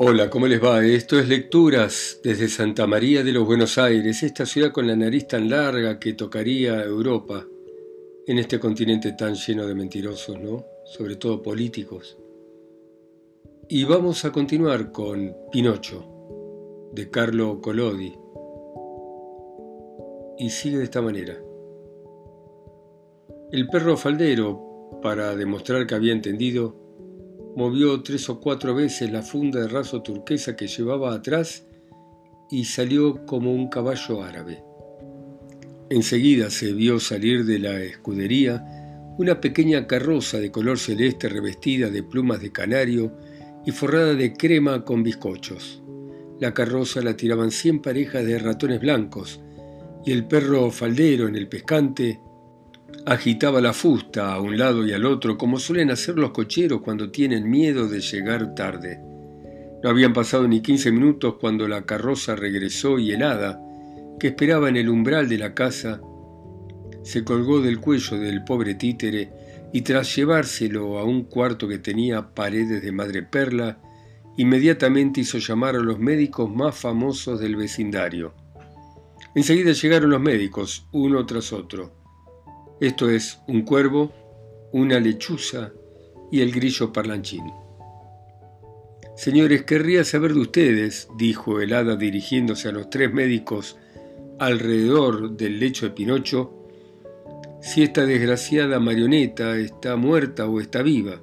Hola, ¿cómo les va? Esto es Lecturas desde Santa María de los Buenos Aires, esta ciudad con la nariz tan larga que tocaría Europa, en este continente tan lleno de mentirosos, ¿no? Sobre todo políticos. Y vamos a continuar con Pinocho, de Carlo Collodi. Y sigue de esta manera. El perro faldero, para demostrar que había entendido, movió tres o cuatro veces la funda de raso turquesa que llevaba atrás y salió como un caballo árabe. Enseguida se vio salir de la escudería una pequeña carroza de color celeste revestida de plumas de canario y forrada de crema con bizcochos. La carroza la tiraban cien parejas de ratones blancos y el perro faldero en el pescante Agitaba la fusta a un lado y al otro, como suelen hacer los cocheros cuando tienen miedo de llegar tarde. No habían pasado ni quince minutos cuando la carroza regresó y helada, que esperaba en el umbral de la casa, se colgó del cuello del pobre títere y tras llevárselo a un cuarto que tenía paredes de madreperla, inmediatamente hizo llamar a los médicos más famosos del vecindario. Enseguida llegaron los médicos, uno tras otro. Esto es un cuervo, una lechuza y el grillo parlanchín. Señores, querría saber de ustedes, dijo el hada dirigiéndose a los tres médicos alrededor del lecho de Pinocho, si esta desgraciada marioneta está muerta o está viva.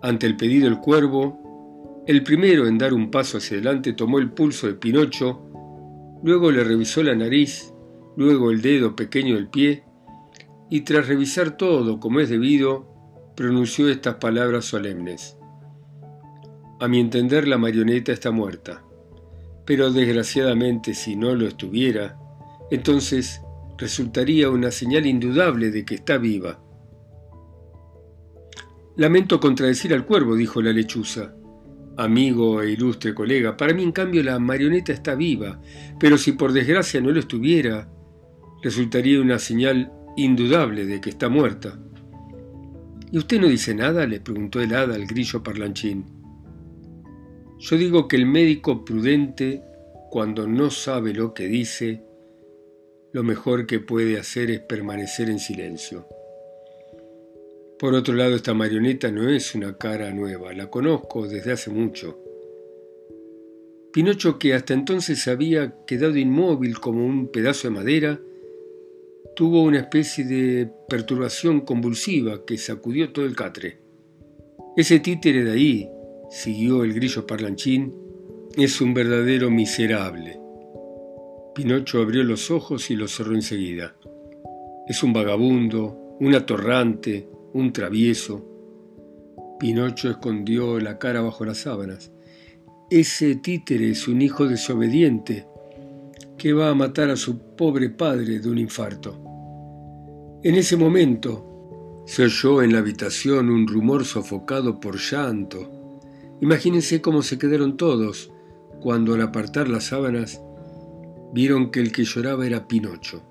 Ante el pedido del cuervo, el primero en dar un paso hacia adelante tomó el pulso de Pinocho, luego le revisó la nariz, luego el dedo pequeño del pie y tras revisar todo como es debido, pronunció estas palabras solemnes. A mi entender la marioneta está muerta, pero desgraciadamente si no lo estuviera, entonces resultaría una señal indudable de que está viva. Lamento contradecir al cuervo, dijo la lechuza. Amigo e ilustre colega, para mí en cambio la marioneta está viva, pero si por desgracia no lo estuviera, resultaría una señal indudable de que está muerta. ¿Y usted no dice nada? le preguntó el hada al grillo parlanchín. Yo digo que el médico prudente, cuando no sabe lo que dice, lo mejor que puede hacer es permanecer en silencio. Por otro lado, esta marioneta no es una cara nueva, la conozco desde hace mucho. Pinocho, que hasta entonces había quedado inmóvil como un pedazo de madera, tuvo una especie de perturbación convulsiva que sacudió todo el catre. Ese títere de ahí, siguió el grillo parlanchín, es un verdadero miserable. Pinocho abrió los ojos y los cerró enseguida. Es un vagabundo, un atorrante, un travieso. Pinocho escondió la cara bajo las sábanas. Ese títere es un hijo desobediente que va a matar a su pobre padre de un infarto. En ese momento se oyó en la habitación un rumor sofocado por llanto. Imagínense cómo se quedaron todos cuando al apartar las sábanas vieron que el que lloraba era Pinocho.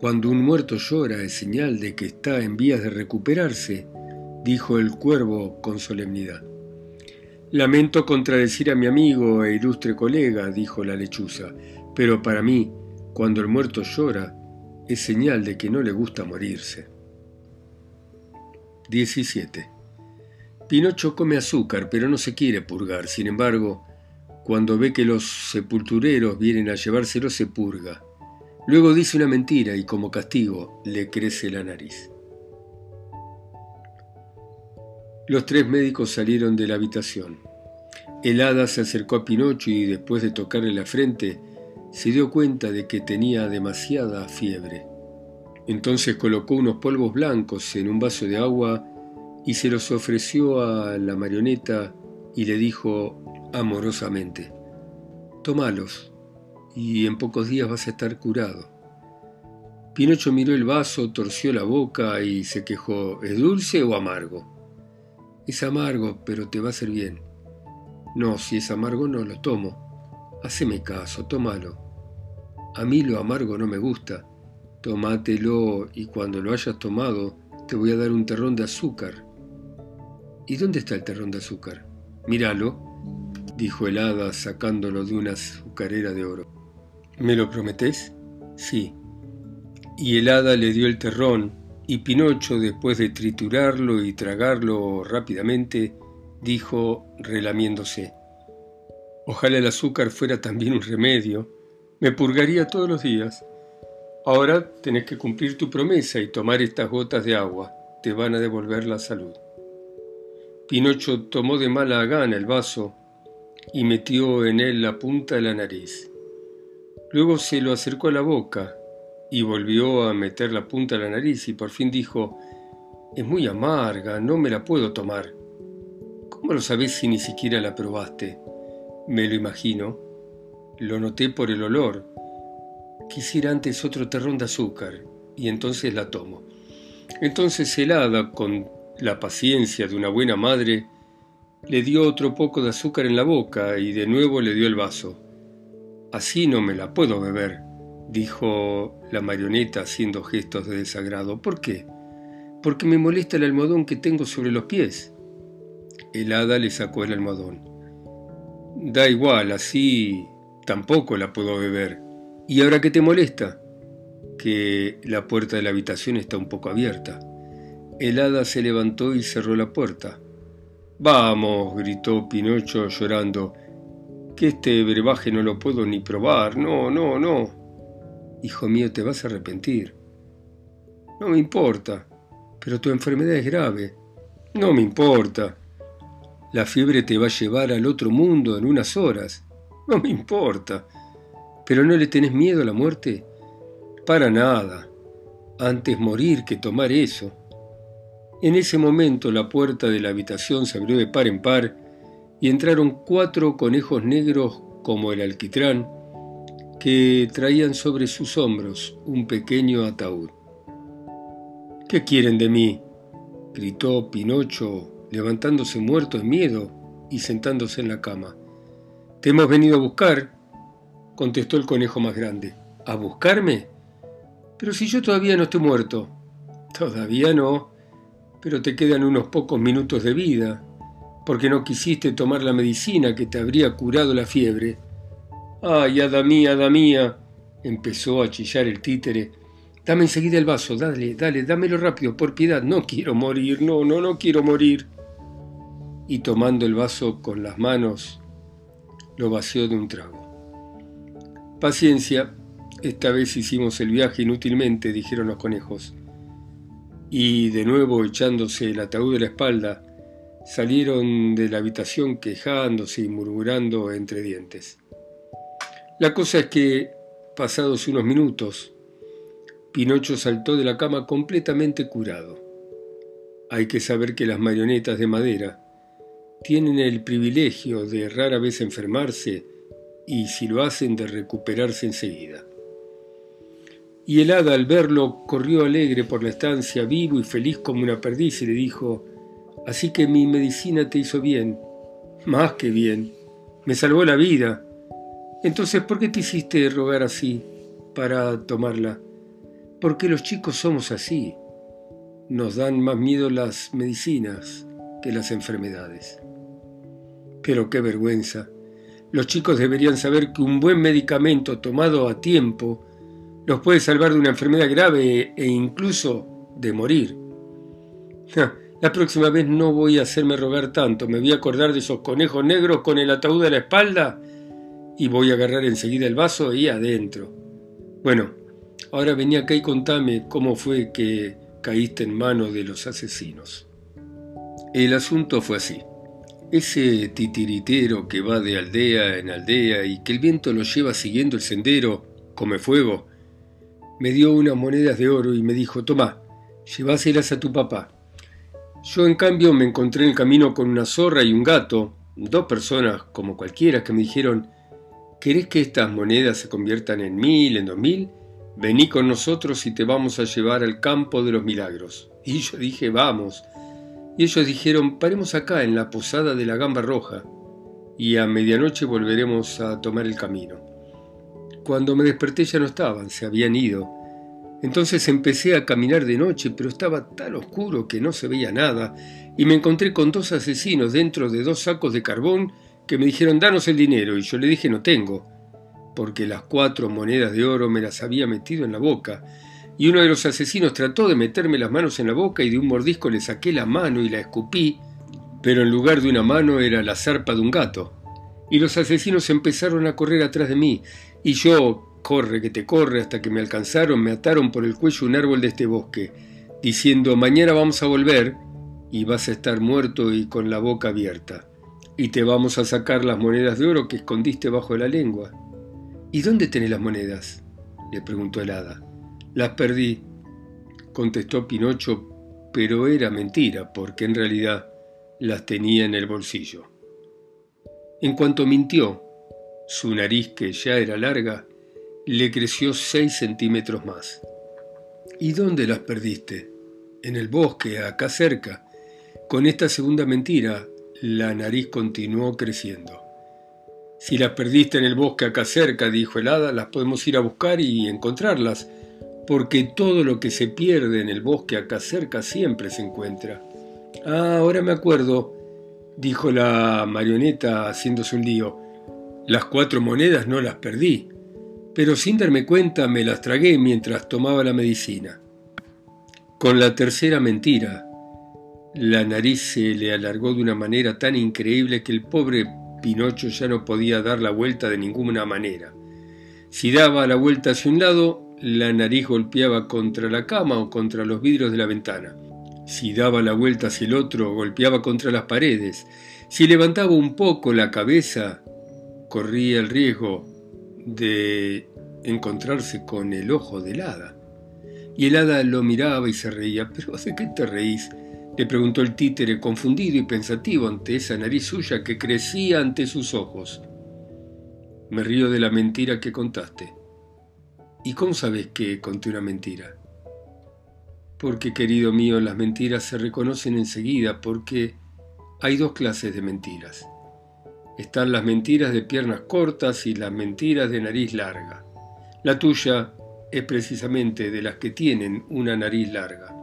Cuando un muerto llora es señal de que está en vías de recuperarse, dijo el cuervo con solemnidad. Lamento contradecir a mi amigo e ilustre colega, dijo la lechuza, pero para mí, cuando el muerto llora, es señal de que no le gusta morirse. 17. Pinocho come azúcar, pero no se quiere purgar. Sin embargo, cuando ve que los sepultureros vienen a llevárselo, se purga. Luego dice una mentira y como castigo le crece la nariz. Los tres médicos salieron de la habitación. El hada se acercó a Pinocho y después de tocarle la frente, se dio cuenta de que tenía demasiada fiebre. Entonces colocó unos polvos blancos en un vaso de agua y se los ofreció a la marioneta y le dijo amorosamente, Tómalos y en pocos días vas a estar curado. Pinocho miró el vaso, torció la boca y se quejó, ¿es dulce o amargo? Es amargo, pero te va a hacer bien. No, si es amargo no lo tomo. Haceme caso, tómalo. A mí lo amargo no me gusta. Tómatelo y cuando lo hayas tomado te voy a dar un terrón de azúcar. ¿Y dónde está el terrón de azúcar? Míralo. dijo el hada sacándolo de una azucarera de oro. ¿Me lo prometés? Sí. Y el hada le dio el terrón, y Pinocho, después de triturarlo y tragarlo rápidamente, dijo, relamiéndose, Ojalá el azúcar fuera también un remedio, me purgaría todos los días. Ahora tenés que cumplir tu promesa y tomar estas gotas de agua, te van a devolver la salud. Pinocho tomó de mala gana el vaso y metió en él la punta de la nariz. Luego se lo acercó a la boca y volvió a meter la punta de la nariz y por fin dijo, es muy amarga, no me la puedo tomar. ¿Cómo lo sabés si ni siquiera la probaste? Me lo imagino. Lo noté por el olor. Quisiera antes otro terrón de azúcar y entonces la tomo. Entonces helada, con la paciencia de una buena madre, le dio otro poco de azúcar en la boca y de nuevo le dio el vaso. Así no me la puedo beber, dijo la marioneta haciendo gestos de desagrado. ¿Por qué? Porque me molesta el almohadón que tengo sobre los pies. El hada le sacó el almohadón. Da igual, así tampoco la puedo beber. ¿Y ahora qué te molesta? Que la puerta de la habitación está un poco abierta. El hada se levantó y cerró la puerta. Vamos, gritó Pinocho llorando, que este brebaje no lo puedo ni probar. No, no, no. Hijo mío, te vas a arrepentir. No me importa, pero tu enfermedad es grave. No me importa. La fiebre te va a llevar al otro mundo en unas horas. No me importa. ¿Pero no le tenés miedo a la muerte? Para nada. Antes morir que tomar eso. En ese momento la puerta de la habitación se abrió de par en par y entraron cuatro conejos negros como el alquitrán que traían sobre sus hombros un pequeño ataúd. ¿Qué quieren de mí? gritó Pinocho, levantándose muerto de miedo y sentándose en la cama. Te hemos venido a buscar, contestó el conejo más grande. ¿A buscarme? Pero si yo todavía no estoy muerto. Todavía no, pero te quedan unos pocos minutos de vida, porque no quisiste tomar la medicina que te habría curado la fiebre. ¡Ay, hada mía, hada mía! empezó a chillar el títere. Dame enseguida el vaso, dale, dale, dámelo rápido, por piedad, no quiero morir, no, no, no quiero morir. Y tomando el vaso con las manos, lo vació de un trago. Paciencia, esta vez hicimos el viaje inútilmente, dijeron los conejos y de nuevo echándose el ataúd de la espalda, salieron de la habitación quejándose y murmurando entre dientes. La cosa es que, pasados unos minutos, Pinocho saltó de la cama completamente curado. Hay que saber que las marionetas de madera tienen el privilegio de rara vez enfermarse y si lo hacen de recuperarse enseguida y el hada al verlo corrió alegre por la estancia, vivo y feliz como una perdiz, y le dijo, Así que mi medicina te hizo bien, más que bien, me salvó la vida. Entonces, ¿por qué te hiciste rogar así para tomarla? Porque los chicos somos así. Nos dan más miedo las medicinas que las enfermedades. Pero qué vergüenza. Los chicos deberían saber que un buen medicamento tomado a tiempo los puede salvar de una enfermedad grave e incluso de morir. La próxima vez no voy a hacerme rogar tanto, me voy a acordar de esos conejos negros con el ataúd a la espalda y voy a agarrar enseguida el vaso y adentro. Bueno, ahora vení acá y contame cómo fue que caíste en manos de los asesinos. El asunto fue así. Ese titiritero que va de aldea en aldea y que el viento lo lleva siguiendo el sendero, come fuego, me dio unas monedas de oro y me dijo, toma, llévaselas a tu papá. Yo en cambio me encontré en el camino con una zorra y un gato, dos personas como cualquiera que me dijeron, ¿querés que estas monedas se conviertan en mil, en dos mil? Vení con nosotros y te vamos a llevar al campo de los milagros. Y yo dije, vamos. Y ellos dijeron, paremos acá en la posada de la gamba roja y a medianoche volveremos a tomar el camino. Cuando me desperté ya no estaban, se habían ido. Entonces empecé a caminar de noche, pero estaba tan oscuro que no se veía nada, y me encontré con dos asesinos dentro de dos sacos de carbón que me dijeron danos el dinero y yo le dije no tengo, porque las cuatro monedas de oro me las había metido en la boca, y uno de los asesinos trató de meterme las manos en la boca y de un mordisco le saqué la mano y la escupí, pero en lugar de una mano era la zarpa de un gato. Y los asesinos empezaron a correr atrás de mí, y yo, corre que te corre, hasta que me alcanzaron, me ataron por el cuello un árbol de este bosque, diciendo, mañana vamos a volver, y vas a estar muerto y con la boca abierta, y te vamos a sacar las monedas de oro que escondiste bajo la lengua. ¿Y dónde tenés las monedas? le preguntó el hada. Las perdí, contestó Pinocho, pero era mentira, porque en realidad las tenía en el bolsillo. En cuanto mintió, su nariz, que ya era larga, le creció seis centímetros más. ¿Y dónde las perdiste? En el bosque, acá cerca. Con esta segunda mentira, la nariz continuó creciendo. Si las perdiste en el bosque acá cerca, dijo el hada, las podemos ir a buscar y encontrarlas, porque todo lo que se pierde en el bosque acá cerca siempre se encuentra. Ah, ahora me acuerdo, dijo la marioneta haciéndose un lío. Las cuatro monedas no las perdí, pero sin darme cuenta me las tragué mientras tomaba la medicina. Con la tercera mentira, la nariz se le alargó de una manera tan increíble que el pobre Pinocho ya no podía dar la vuelta de ninguna manera. Si daba la vuelta hacia un lado, la nariz golpeaba contra la cama o contra los vidrios de la ventana. Si daba la vuelta hacia el otro, golpeaba contra las paredes. Si levantaba un poco la cabeza, corría el riesgo de encontrarse con el ojo del hada. Y el hada lo miraba y se reía. ¿Pero de qué te reís? le preguntó el títere, confundido y pensativo ante esa nariz suya que crecía ante sus ojos. Me río de la mentira que contaste. ¿Y cómo sabes que conté una mentira? Porque, querido mío, las mentiras se reconocen enseguida porque hay dos clases de mentiras. Están las mentiras de piernas cortas y las mentiras de nariz larga. La tuya es precisamente de las que tienen una nariz larga.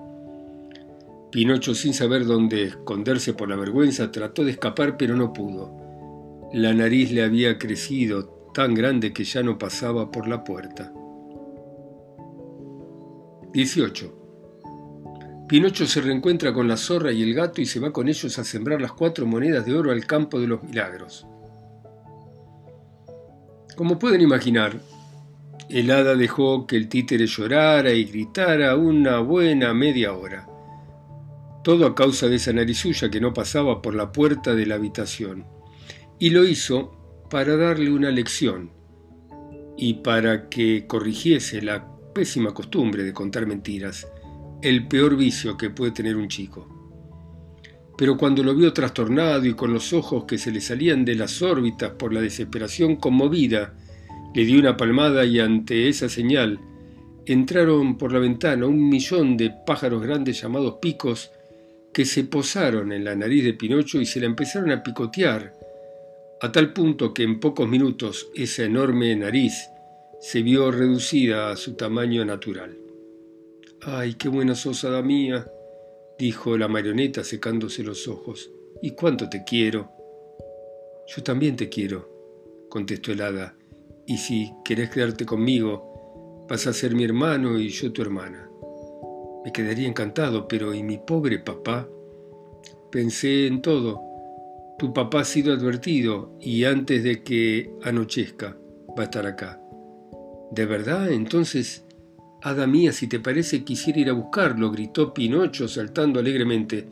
Pinocho, sin saber dónde esconderse por la vergüenza, trató de escapar pero no pudo. La nariz le había crecido tan grande que ya no pasaba por la puerta. 18. Pinocho se reencuentra con la zorra y el gato y se va con ellos a sembrar las cuatro monedas de oro al campo de los milagros. Como pueden imaginar, el hada dejó que el títere llorara y gritara una buena media hora. Todo a causa de esa nariz suya que no pasaba por la puerta de la habitación. Y lo hizo para darle una lección y para que corrigiese la pésima costumbre de contar mentiras, el peor vicio que puede tener un chico. Pero cuando lo vio trastornado y con los ojos que se le salían de las órbitas por la desesperación conmovida, le dio una palmada y ante esa señal entraron por la ventana un millón de pájaros grandes llamados picos que se posaron en la nariz de Pinocho y se la empezaron a picotear, a tal punto que en pocos minutos esa enorme nariz se vio reducida a su tamaño natural. ¡Ay, qué buena sos, hada mía! dijo la marioneta secándose los ojos. ¿Y cuánto te quiero? Yo también te quiero, contestó el hada. Y si querés quedarte conmigo, vas a ser mi hermano y yo tu hermana. Me quedaría encantado, pero ¿y mi pobre papá? Pensé en todo. Tu papá ha sido advertido y antes de que anochezca va a estar acá. ¿De verdad? Entonces, hada mía, si te parece, quisiera ir a buscarlo, gritó Pinocho saltando alegremente.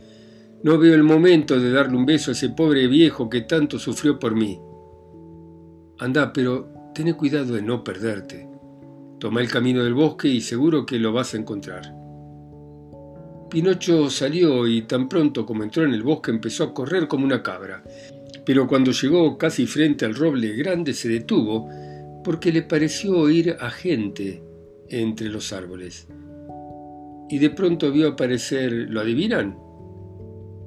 No veo el momento de darle un beso a ese pobre viejo que tanto sufrió por mí. Anda, pero ten cuidado de no perderte. Toma el camino del bosque y seguro que lo vas a encontrar. Pinocho salió y tan pronto como entró en el bosque empezó a correr como una cabra. Pero cuando llegó casi frente al roble grande se detuvo porque le pareció oír a gente entre los árboles. Y de pronto vio aparecer, ¿lo adivinan?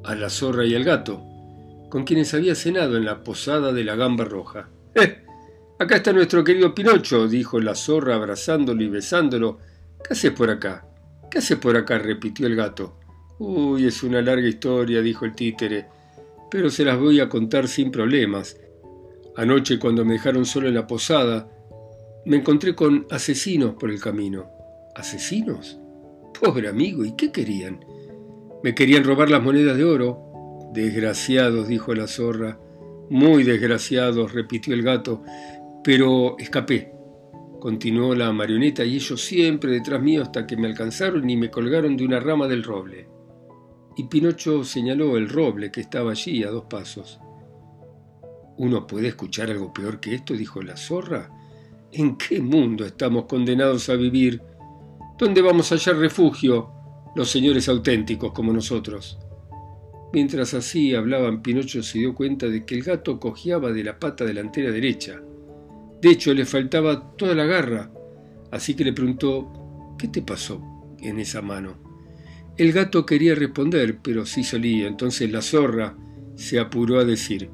A la zorra y al gato, con quienes había cenado en la posada de la gamba roja. ¡Eh! Acá está nuestro querido Pinocho, dijo la zorra abrazándolo y besándolo. ¿Qué haces por acá? ¿Qué haces por acá? repitió el gato. Uy, es una larga historia, dijo el títere, pero se las voy a contar sin problemas. Anoche cuando me dejaron solo en la posada, me encontré con asesinos por el camino. ¿Asesinos? Pobre amigo, ¿y qué querían? Me querían robar las monedas de oro. Desgraciados, dijo la zorra. Muy desgraciados, repitió el gato. Pero escapé. Continuó la marioneta y ellos siempre detrás mío hasta que me alcanzaron y me colgaron de una rama del roble. Y Pinocho señaló el roble que estaba allí a dos pasos. ¿Uno puede escuchar algo peor que esto? dijo la zorra. ¿En qué mundo estamos condenados a vivir? ¿Dónde vamos a hallar refugio los señores auténticos como nosotros? Mientras así hablaban, Pinocho se dio cuenta de que el gato cojeaba de la pata delantera derecha. De hecho, le faltaba toda la garra, así que le preguntó, ¿qué te pasó en esa mano? El gato quería responder, pero sí solía. Entonces la zorra se apuró a decir,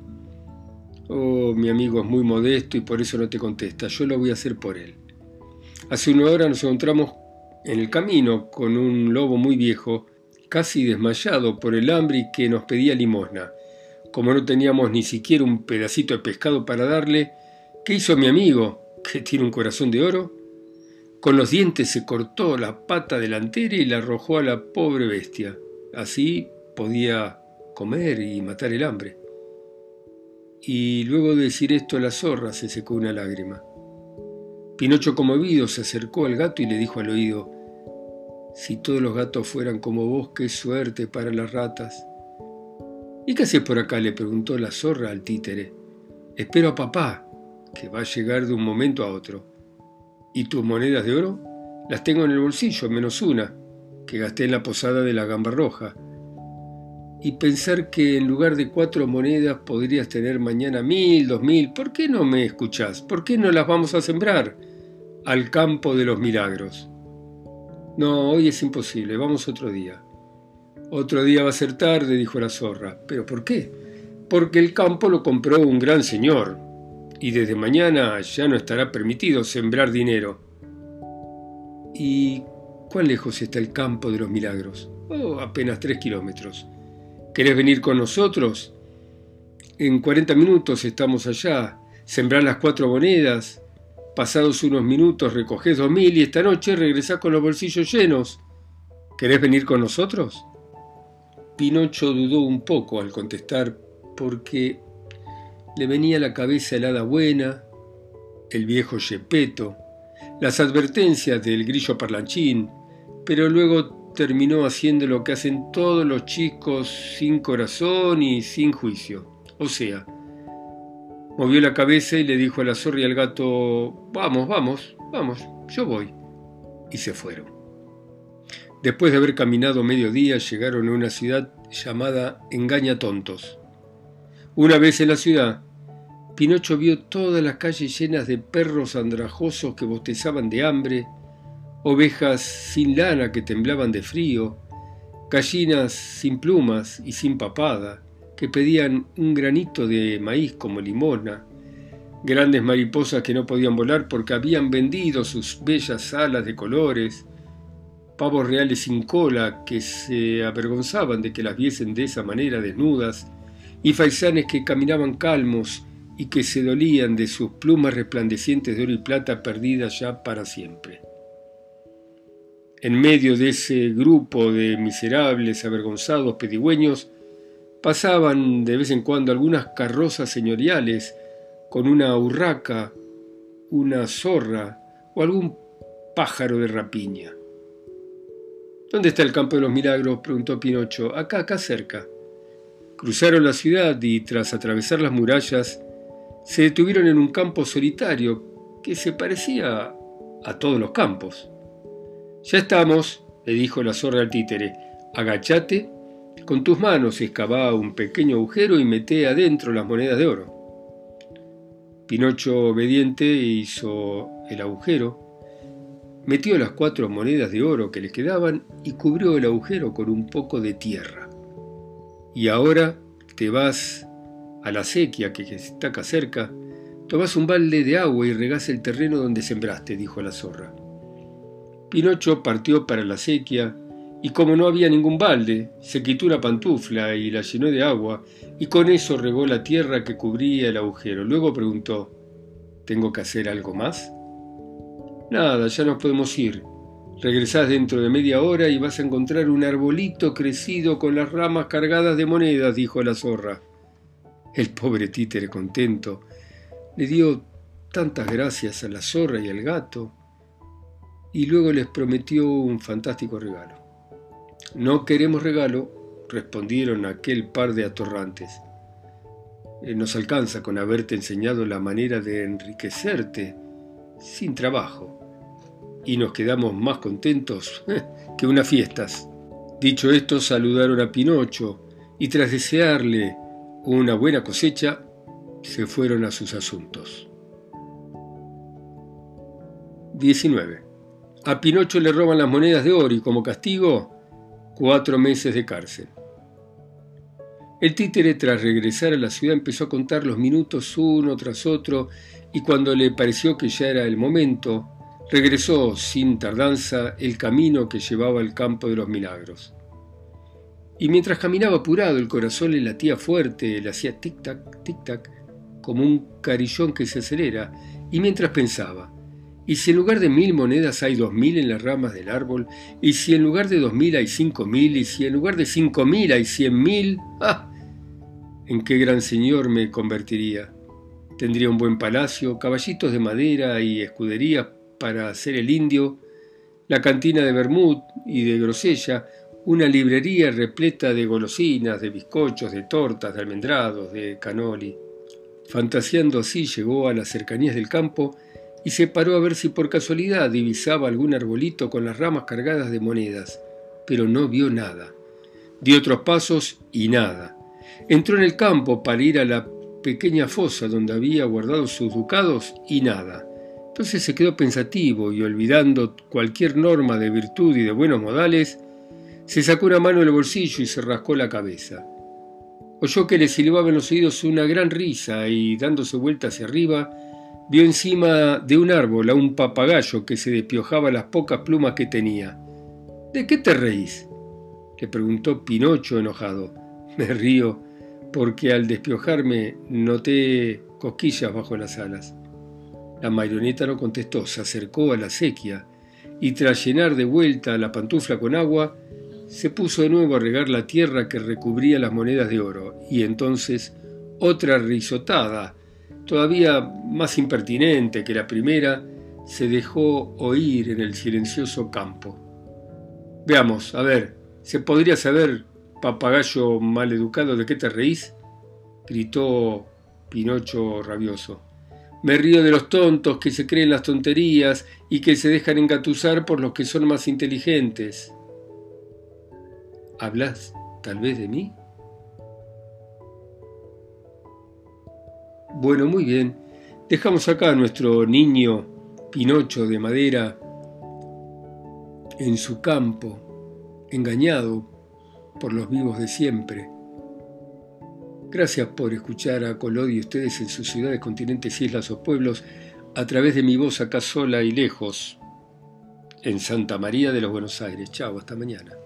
Oh, mi amigo es muy modesto y por eso no te contesta. Yo lo voy a hacer por él. Hace una hora nos encontramos en el camino con un lobo muy viejo, casi desmayado por el hambre y que nos pedía limosna. Como no teníamos ni siquiera un pedacito de pescado para darle, ¿qué hizo mi amigo, que tiene un corazón de oro? Con los dientes se cortó la pata delantera y la arrojó a la pobre bestia. Así podía comer y matar el hambre y luego de decir esto la zorra se secó una lágrima. Pinocho conmovido se acercó al gato y le dijo al oído, si todos los gatos fueran como vos, qué suerte para las ratas. ¿Y qué haces por acá? le preguntó la zorra al títere. Espero a papá, que va a llegar de un momento a otro. ¿Y tus monedas de oro? Las tengo en el bolsillo, menos una, que gasté en la posada de la gamba roja y pensar que en lugar de cuatro monedas podrías tener mañana mil, dos mil, ¿por qué no me escuchás? ¿Por qué no las vamos a sembrar al campo de los milagros? No, hoy es imposible, vamos otro día. Otro día va a ser tarde, dijo la zorra. ¿Pero por qué? Porque el campo lo compró un gran señor, y desde mañana ya no estará permitido sembrar dinero. ¿Y cuán lejos está el campo de los milagros? Oh, apenas tres kilómetros. ¿Querés venir con nosotros? En 40 minutos estamos allá. Sembrar las cuatro monedas. Pasados unos minutos recogés dos mil y esta noche regresás con los bolsillos llenos. ¿Querés venir con nosotros? Pinocho dudó un poco al contestar porque le venía a la cabeza el hada buena, el viejo Yepeto, las advertencias del grillo parlanchín, pero luego terminó haciendo lo que hacen todos los chicos sin corazón y sin juicio. O sea, movió la cabeza y le dijo a la zorra y al gato, vamos, vamos, vamos, yo voy. Y se fueron. Después de haber caminado medio día, llegaron a una ciudad llamada Engaña Tontos. Una vez en la ciudad, Pinocho vio todas las calles llenas de perros andrajosos que bostezaban de hambre, ovejas sin lana que temblaban de frío, gallinas sin plumas y sin papada, que pedían un granito de maíz como limosna, grandes mariposas que no podían volar porque habían vendido sus bellas alas de colores, pavos reales sin cola que se avergonzaban de que las viesen de esa manera desnudas, y faisanes que caminaban calmos y que se dolían de sus plumas resplandecientes de oro y plata perdidas ya para siempre en medio de ese grupo de miserables, avergonzados pedigüeños, pasaban de vez en cuando algunas carrozas señoriales con una urraca, una zorra o algún pájaro de rapiña. ¿Dónde está el campo de los milagros? preguntó Pinocho. Acá, acá cerca. Cruzaron la ciudad y tras atravesar las murallas, se detuvieron en un campo solitario que se parecía a todos los campos. Ya estamos, le dijo la zorra al títere. Agachate, con tus manos excavá un pequeño agujero y mete adentro las monedas de oro. Pinocho, obediente, hizo el agujero, metió las cuatro monedas de oro que le quedaban y cubrió el agujero con un poco de tierra. Y ahora te vas a la sequía que está cerca, tomás un balde de agua y regás el terreno donde sembraste, dijo la zorra. Pinocho partió para la sequía y como no había ningún balde, se quitó una pantufla y la llenó de agua, y con eso regó la tierra que cubría el agujero. Luego preguntó, ¿Tengo que hacer algo más? Nada, ya nos podemos ir. Regresás dentro de media hora y vas a encontrar un arbolito crecido con las ramas cargadas de monedas, dijo la zorra. El pobre títere contento le dio tantas gracias a la zorra y al gato y luego les prometió un fantástico regalo. No queremos regalo, respondieron aquel par de atorrantes. Eh, nos alcanza con haberte enseñado la manera de enriquecerte sin trabajo y nos quedamos más contentos eh, que unas fiestas. Dicho esto, saludaron a Pinocho y tras desearle una buena cosecha, se fueron a sus asuntos. 19. A Pinocho le roban las monedas de oro y como castigo, cuatro meses de cárcel. El títere, tras regresar a la ciudad, empezó a contar los minutos uno tras otro y cuando le pareció que ya era el momento, regresó sin tardanza el camino que llevaba al campo de los milagros. Y mientras caminaba apurado, el corazón le latía fuerte, le hacía tic-tac, tic-tac, como un carillón que se acelera, y mientras pensaba, ¿y si en lugar de mil monedas hay dos mil en las ramas del árbol? ¿Y si en lugar de dos mil hay cinco mil? ¿Y si en lugar de cinco mil hay cien mil? ¡Ah! ¿En qué gran señor me convertiría? Tendría un buen palacio, caballitos de madera y escuderías para hacer el indio, la cantina de Bermud y de Grosella, una librería repleta de golosinas, de bizcochos, de tortas, de almendrados, de canoli. Fantaseando así llegó a las cercanías del campo y se paró a ver si por casualidad divisaba algún arbolito con las ramas cargadas de monedas, pero no vio nada. Dio otros pasos y nada. Entró en el campo para ir a la pequeña fosa donde había guardado sus ducados y nada. Entonces se quedó pensativo y olvidando cualquier norma de virtud y de buenos modales, se sacó una mano del bolsillo y se rascó la cabeza. Oyó que le silbaba en los oídos una gran risa y, dándose vuelta hacia arriba, vio encima de un árbol a un papagayo que se despiojaba las pocas plumas que tenía. ¿De qué te reís? le preguntó Pinocho enojado. Me río porque al despiojarme noté cosquillas bajo las alas. La marioneta no contestó, se acercó a la sequía y tras llenar de vuelta la pantufla con agua, se puso de nuevo a regar la tierra que recubría las monedas de oro, y entonces otra risotada, todavía más impertinente que la primera, se dejó oír en el silencioso campo. Veamos, a ver, ¿se podría saber, papagayo maleducado, de qué te reís? gritó Pinocho rabioso. Me río de los tontos que se creen las tonterías y que se dejan engatusar por los que son más inteligentes. ¿Hablas tal vez de mí? Bueno, muy bien. Dejamos acá a nuestro niño Pinocho de madera en su campo, engañado por los vivos de siempre. Gracias por escuchar a Colodi y ustedes en sus ciudades, continentes, islas o pueblos a través de mi voz acá sola y lejos en Santa María de los Buenos Aires. Chao, hasta mañana.